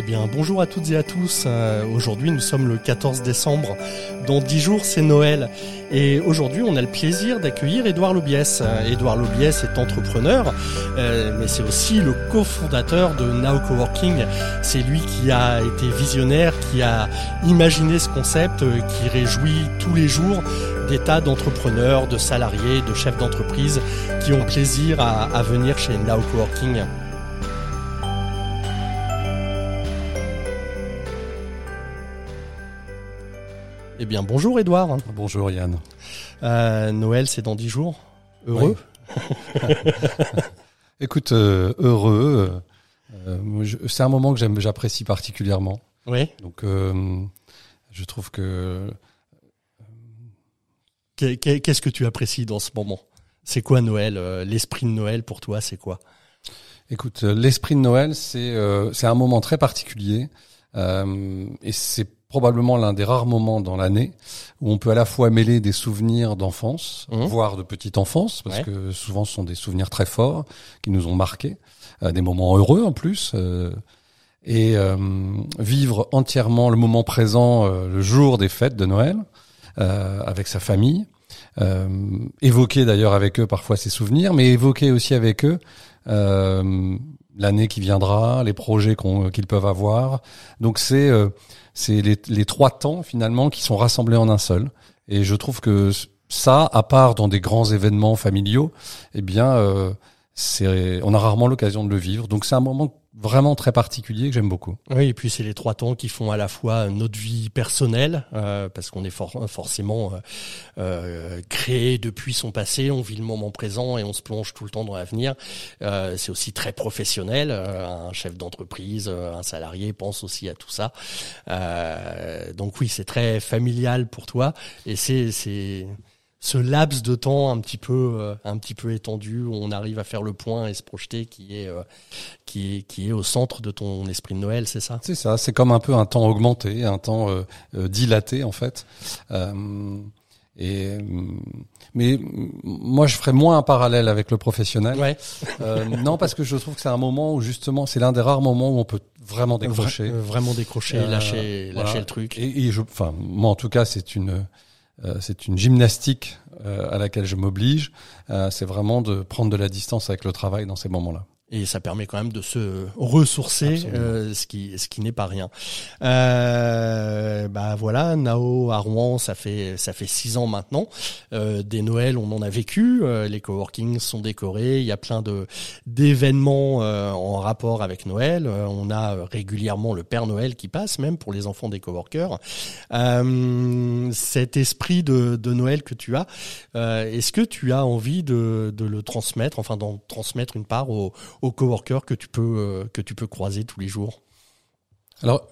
Eh bien, bonjour à toutes et à tous. Euh, aujourd'hui, nous sommes le 14 décembre. Dans dix jours, c'est Noël. Et aujourd'hui, on a le plaisir d'accueillir Édouard Lobiès. Euh, Édouard Lobiès est entrepreneur, euh, mais c'est aussi le cofondateur de Now Coworking. C'est lui qui a été visionnaire, qui a imaginé ce concept, qui réjouit tous les jours des tas d'entrepreneurs, de salariés, de chefs d'entreprise qui ont plaisir à, à venir chez Now Coworking. Eh bien, bonjour Edouard. Bonjour Yann. Euh, Noël, c'est dans dix jours. Heureux Écoute, euh, heureux. Euh, c'est un moment que j'apprécie particulièrement. Oui. Donc, je trouve que. Qu'est-ce que tu apprécies dans ce moment? C'est quoi Noël L'esprit de Noël pour toi, c'est quoi? Écoute, l'esprit de Noël, c'est c'est un moment très particulier et c'est probablement l'un des rares moments dans l'année où on peut à la fois mêler des souvenirs d'enfance, mmh. voire de petite enfance, parce que souvent ce sont des souvenirs très forts qui nous ont marqués, euh, des moments heureux en plus, euh, et euh, vivre entièrement le moment présent le jour des fêtes de Noël avec sa famille, évoquer d'ailleurs avec eux parfois ses souvenirs, mais évoquer aussi avec eux l'année qui viendra, les projets qu'ils peuvent avoir. Donc c'est c'est les, trois temps finalement qui sont rassemblés en un seul. Et je trouve que ça, à part dans des grands événements familiaux, eh bien, euh, on a rarement l'occasion de le vivre. Donc c'est un moment vraiment très particulier que j'aime beaucoup. Oui, et puis c'est les trois temps qui font à la fois notre vie personnelle, euh, parce qu'on est forcément euh, euh, créé depuis son passé, on vit le moment présent et on se plonge tout le temps dans l'avenir. Euh, c'est aussi très professionnel. Euh, un chef d'entreprise, un salarié pense aussi à tout ça. donc oui, c'est très familial pour toi, et c'est ce laps de temps un petit peu euh, un petit peu étendu où on arrive à faire le point et se projeter qui est euh, qui est qui est au centre de ton esprit de Noël, c'est ça? C'est ça, c'est comme un peu un temps augmenté, un temps euh, dilaté en fait. et mais moi je ferais moins un parallèle avec le professionnel. Ouais. non parce que je trouve que c'est un moment où justement c'est l'un des rares moments où on peut vraiment décrocher, vraiment décrocher, lâcher lâcher le truc. Et, et je, enfin moi en tout cas c'est une euh, c'est une gymnastique euh, à laquelle je m'oblige. Euh, c'est vraiment de prendre de la distance avec le travail dans ces moments-là et ça permet quand même de se ressourcer, euh, ce qui ce qui n'est pas rien. Euh, bah voilà, Nao à Rouen, ça fait ça fait six ans maintenant. Euh, des Noëls, on en a vécu. Euh, les coworkings sont décorés. Il y a plein de d'événements euh, en rapport avec Noël. on a régulièrement le Père Noël qui passe, même pour les enfants des coworkers. cet esprit de, de Noël que tu as, est-ce que tu as envie de, de le transmettre, enfin d'en transmettre une part aux aux coworkers que tu peux euh, que tu peux croiser tous les jours Alors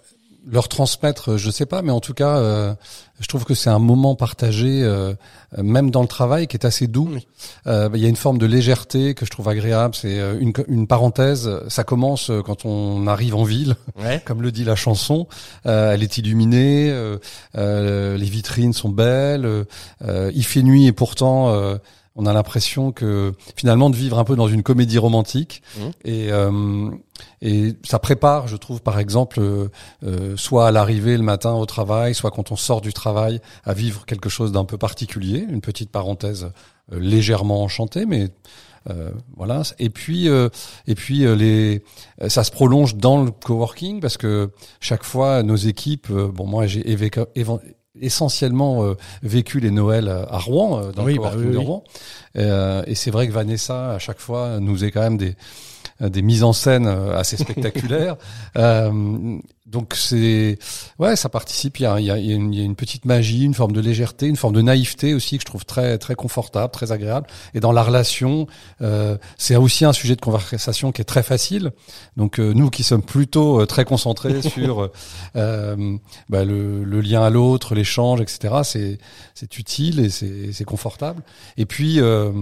leur transmettre, je sais pas, mais en tout cas, euh, je trouve que c'est un moment partagé, euh, même dans le travail, qui est assez doux. Il y a une forme de légèreté que je trouve agréable. C'est une, une, parenthèse. Ça commence quand on arrive en ville, comme le dit la chanson. elle est illuminée, les vitrines sont belles. il fait nuit et pourtant on a l'impression que finalement de vivre un peu dans une comédie romantique mmh. et euh, et ça prépare, je trouve, par exemple, euh, euh, soit à l'arrivée le matin au travail, soit quand on sort du travail, à vivre quelque chose d'un peu particulier, une petite parenthèse légèrement enchantée, mais voilà. Et puis, et puis les, ça se prolonge dans le coworking parce que chaque fois nos équipes, bon moi j'ai essentiellement euh, vécu les Noëls à Rouen, euh, dans le bah de Rouen. Euh, et c'est vrai que Vanessa, à chaque fois, nous est quand même des des mises en scène assez spectaculaires. Donc c'est ouais, ça participe. Il y a, il y, a une, il y a, une, petite magie, une forme de légèreté, une forme de naïveté aussi que je trouve très très confortable, très agréable. Et dans la relation, euh, c'est aussi un sujet de conversation qui est très facile. Donc euh, nous qui sommes plutôt euh, très concentrés sur euh, bah, le, le, lien à l'autre, l'échange, etc. C'est c'est utile et c'est c'est confortable. Et puis euh,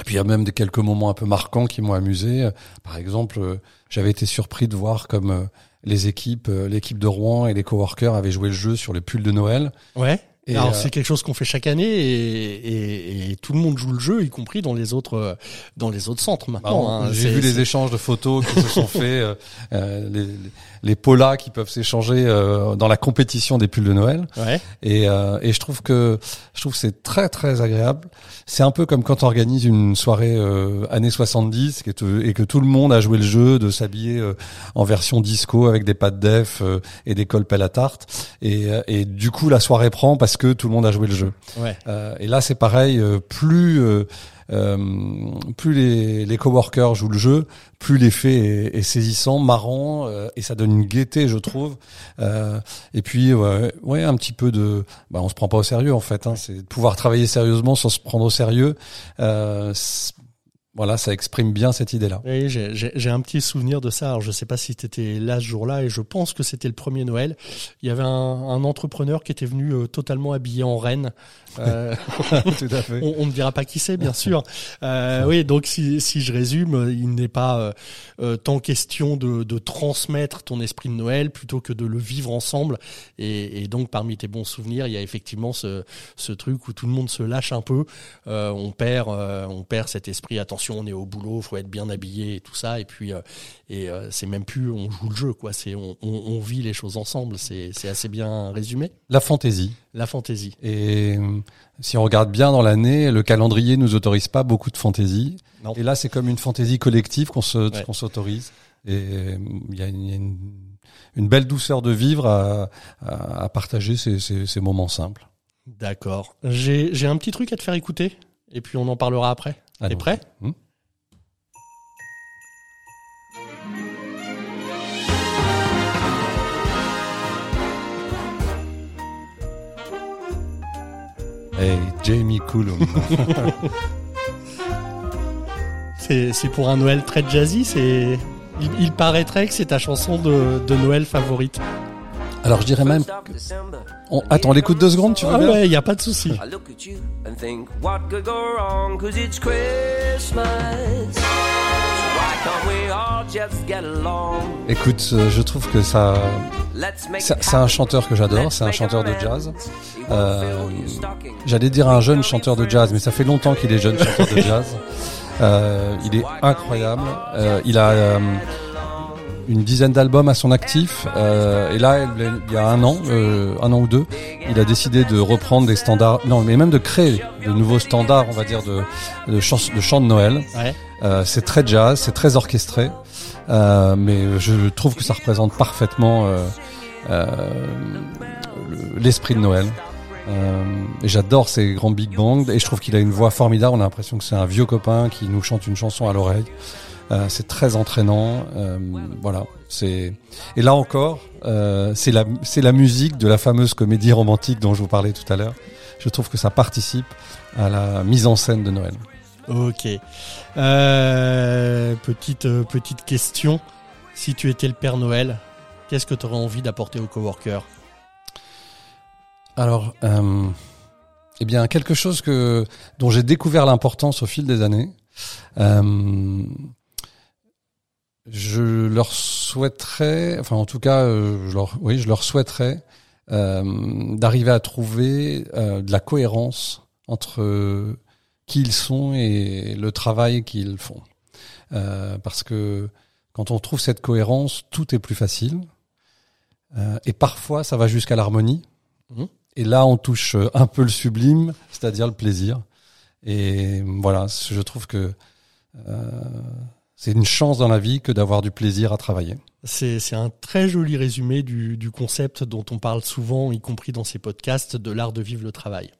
et puis il y a même des quelques moments un peu marquants qui m'ont amusé. Par exemple, j'avais été surpris de voir comme les équipes, euh, l'équipe de Rouen et les coworkers avaient joué le jeu sur les pulls de Noël. Ouais. Et, Alors euh, c'est quelque chose qu'on fait chaque année et, et, et tout le monde joue le jeu, y compris dans les autres euh, dans les autres centres maintenant. Bah, hein. J'ai vu les échanges de photos qui se sont faits, euh, euh, les, les, polas qui peuvent s'échanger euh, dans la compétition des pulls de Noël. Ouais. Et, euh, et je trouve que je trouve c'est très très agréable. C'est un peu comme quand on organise une soirée euh, années 70 et que, et que tout le monde a joué le jeu de s'habiller euh, en version disco avec des pattes def euh, et des cols à tarte. Et, et du coup la soirée prend parce que tout le monde a joué le jeu. Ouais. Euh, et là, c'est pareil. euh, plus euh, euh, plus les, les coworkers jouent le jeu, plus l'effet est, est saisissant, marrant, euh, et ça donne une gaieté, je trouve. Euh, et puis, ouais, ouais, un petit peu de, bah, on se prend pas au sérieux en fait. Hein, c'est de pouvoir travailler sérieusement sans se prendre au sérieux. Voilà, ça exprime bien cette idée-là. Oui, j'ai- un petit souvenir de ça. Alors, je sais pas si tu étais là ce jour-là, et je pense que c'était le premier Noël. Il y avait un, un entrepreneur qui était venu euh, totalement habillé en reine. Euh, Tout à fait. on, ne dira pas qui c'est, bien sûr. Euh, oui, donc si, si je résume, il n'est pas tant question de, de transmettre ton esprit de Noël plutôt que de le vivre ensemble. Et, et donc, parmi tes bons souvenirs, il y a effectivement ce, ce truc où tout le monde se lâche un peu. Euh, on perd, euh, on perd cet esprit. Attention, on est au boulot, faut être bien habillé et tout ça. Et puis, euh, et euh, c'est même plus on joue le jeu, quoi. C'est on, on, on vit les choses ensemble. C'est assez bien résumé. La fantaisie. La fantaisie. Et euh, si on regarde bien dans l'année, le calendrier nous autorise pas beaucoup de fantaisie. Non. Et là, c'est comme une fantaisie collective qu'on se, Ouais. qu'on s'autorise. Et il y a, une, une, une belle douceur de vivre à, à, à partager ces, ces, ces moments simples. D'accord. J'ai un petit truc à te faire écouter. Et puis on en parlera après. T'es prêt? Hmm? Hey, Jamie Cullum. C'est c'est pour un Noël très jazzy. C'est il, il paraîtrait que c'est ta chanson de, de Noël favorite. Alors je dirais même... que- on- Attends, on l'écoute deux secondes, tu veux Ah bien ouais, y a pas de souci. I look at you and think what could go wrong? Cause it's Christmas. So why can't we all just get along? Écoute, euh, je trouve que ça... Let's make C'est un chanteur que j'adore, c'est un chanteur de jazz. Euh. J'allais dire un jeune chanteur de jazz, mais ça fait longtemps qu'il est jeune chanteur de jazz. Euh, il est incroyable. Euh, il a euh, une dizaine d'albums à son actif. Euh, et là, il y a un an, euh, un an ou deux, il a décidé de reprendre des standards, non, mais même de créer de nouveaux standards, on va dire, de, de, chants, de chants de Noël. Ouais. Euh, c'est très jazz, c'est très orchestré, euh, mais je trouve que ça représente parfaitement euh, euh, le- l'esprit de Noël. Euh, et j'adore ces grands big bangs et je trouve qu'il a une voix formidable. On a l'impression que c'est un vieux copain qui nous chante une chanson à l'oreille. Euh, c'est très entraînant. Euh, voilà. C'est et là encore, euh, c'est la c'est la musique de la fameuse comédie romantique dont je vous parlais tout à l'heure. Je trouve que ça participe à la mise en scène de Noël. Ok. Euh, petite petite question. Si tu étais le Père Noël, qu'est-ce que tu aurais envie d'apporter aux coworkers? Alors, euh, eh bien, quelque chose que dont j'ai découvert l'importance au fil des années. Euh, je leur souhaiterais, enfin, en tout cas, euh, je leur, oui, je leur souhaiterais euh, d'arriver à trouver euh, de la cohérence entre euh, qui ils sont et le travail qu'ils font. Euh, parce que quand on trouve cette cohérence, tout est plus facile. Euh, et parfois, ça va jusqu'à l'harmonie. Mhm. Et là, on touche un peu le sublime, c'est-à-dire le plaisir. Et voilà, je trouve que euh, c'est une chance dans la vie que d'avoir du plaisir à travailler. C'est un très joli résumé du, du concept dont on parle souvent, y compris dans ces podcasts, de l'art de vivre le travail.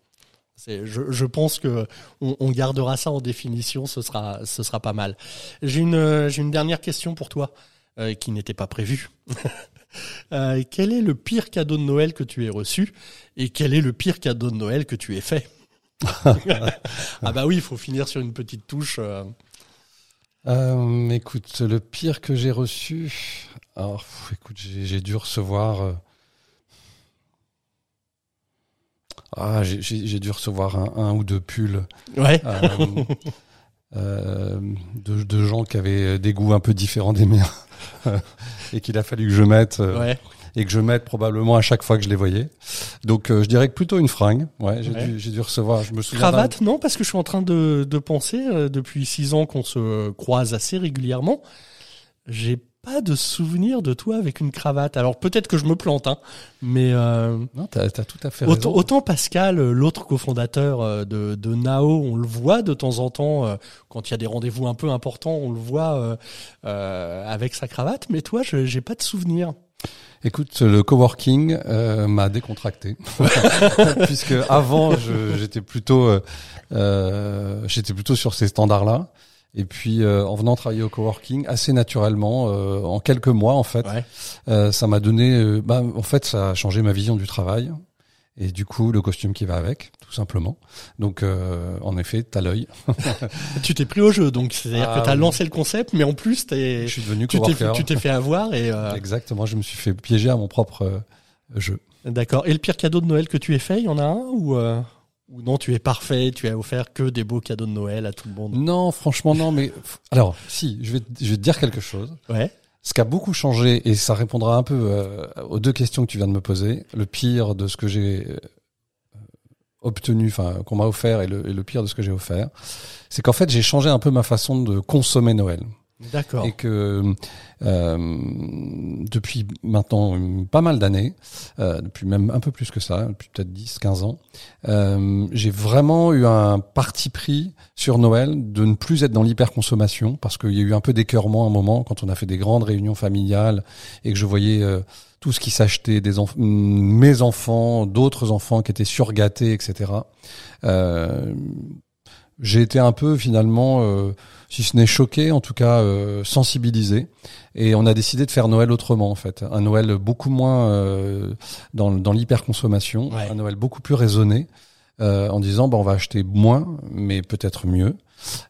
Je, je pense que on, on gardera ça en définition, ce sera, ce sera pas mal. J'ai une, une dernière question pour toi, euh, qui n'était pas prévue. Euh, quel est le pire cadeau de Noël que tu aies reçu et quel est le pire cadeau de Noël que tu aies fait? Ah bah oui, il faut finir sur une petite touche. euh. Euh, écoute, le pire que j'ai reçu, alors, pff, écoute, j'ai dû recevoir. euh, Ah, j'ai- dû recevoir un, un ou deux pulls Ouais. euh, de, de gens qui avaient des goûts un peu différents des miens et qu'il a fallu que je mette. Ouais. Et que je mette probablement à chaque fois que je les voyais. Donc euh, je dirais que plutôt une fringue. Ouais, j'ai Ouais. dû dû recevoir. Je me souviens. Cravate, non, parce que je suis en train de, de penser, euh, depuis six ans qu'on se croise assez régulièrement, j'ai pas de souvenir de toi avec une cravate. Alors peut-être que je me plante, hein, mais euh, Non, t'as as tout à fait autant, raison. autant Pascal, euh, l'autre cofondateur euh, de, de Nao, on le voit de temps en temps euh, quand il y a des rendez-vous un peu importants, on le voit euh, euh, avec sa cravate, mais toi, j'ai pas de souvenir. Écoute, le coworking euh, m'a décontracté puisque avant j'étais plutôt euh, euh, j'étais plutôt sur ces standards-là. Et puis euh, en venant travailler au coworking, assez naturellement, euh, en quelques mois en fait, Ouais. euh, ça m'a donné, bah, en fait, ça a changé ma vision du travail et du coup le costume qui va avec, tout simplement. Donc euh, en effet, t'as l'œil. Tu t'es pris au jeu, donc c'est-à-dire Ah que tu as oui. lancé le concept, mais en plus t'es Je suis devenu tu t'es tu t'es fait avoir et euh, Exactement, je me suis fait piéger à mon propre euh, jeu. D'accord. Et le pire cadeau de Noël que tu aies fait, il y en a un ou euh, ou non, tu es parfait, tu as offert que des beaux cadeaux de Noël à tout le monde? Non, franchement non, mais alors si, je vais je vais te dire quelque chose. Ouais. Ce qui a beaucoup changé, et ça répondra un peu euh, aux deux questions que tu viens de me poser, le pire de ce que j'ai euh, obtenu, enfin qu'on m'a offert, et le, et le pire de ce que j'ai offert, c'est qu'en fait j'ai changé un peu ma façon de consommer Noël. D'accord. Et que euh, depuis maintenant pas mal d'années, euh, depuis même un peu plus que ça, depuis peut-être 10, 15 ans, euh, j'ai vraiment eu un parti pris sur Noël de ne plus être dans l'hyperconsommation parce qu'il y a eu un peu d'écœurement à un moment quand on a fait des grandes réunions familiales et que je voyais euh, tout ce qui s'achetait, des enf- mes enfants, d'autres enfants qui étaient surgâtés, etc. Euh, j'ai été un peu finalement, euh, si ce n'est choqué, en tout cas euh, sensibilisé. Et on a décidé de faire Noël autrement en fait, un Noël beaucoup moins euh, dans, dans l'hyperconsommation, Ouais. un Noël beaucoup plus raisonné, euh, en disant bah on va acheter moins, mais peut-être mieux.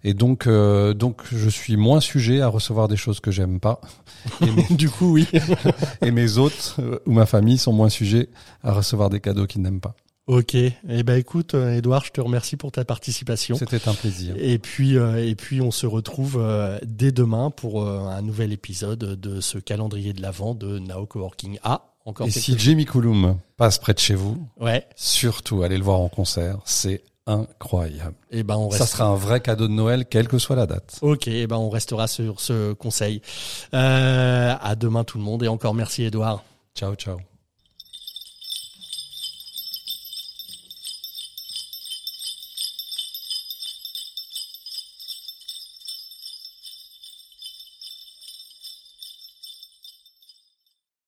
Et donc euh, donc je suis moins sujet à recevoir des choses que j'aime pas, et mes, du coup, oui. et mes hôtes euh, ou ma famille sont moins sujets à recevoir des cadeaux qu'ils n'aiment pas. Ok. Eh ben, écoute, euh, Edouard, je te remercie pour ta participation. C'était un plaisir. Et puis, euh, et puis, on se retrouve euh, dès demain pour euh, un nouvel épisode de ce calendrier de l'avant de Nao Coworking. Ah, encore Et si. Jamie Coulomb passe près de chez vous, Ouais. surtout allez le voir en concert, c'est incroyable. Et ben, on reste. Ça sera un vrai cadeau de Noël, quelle que soit la date. Ok, eh ben on restera sur ce conseil. Euh, à demain tout le monde et encore merci Edouard. Ciao, ciao.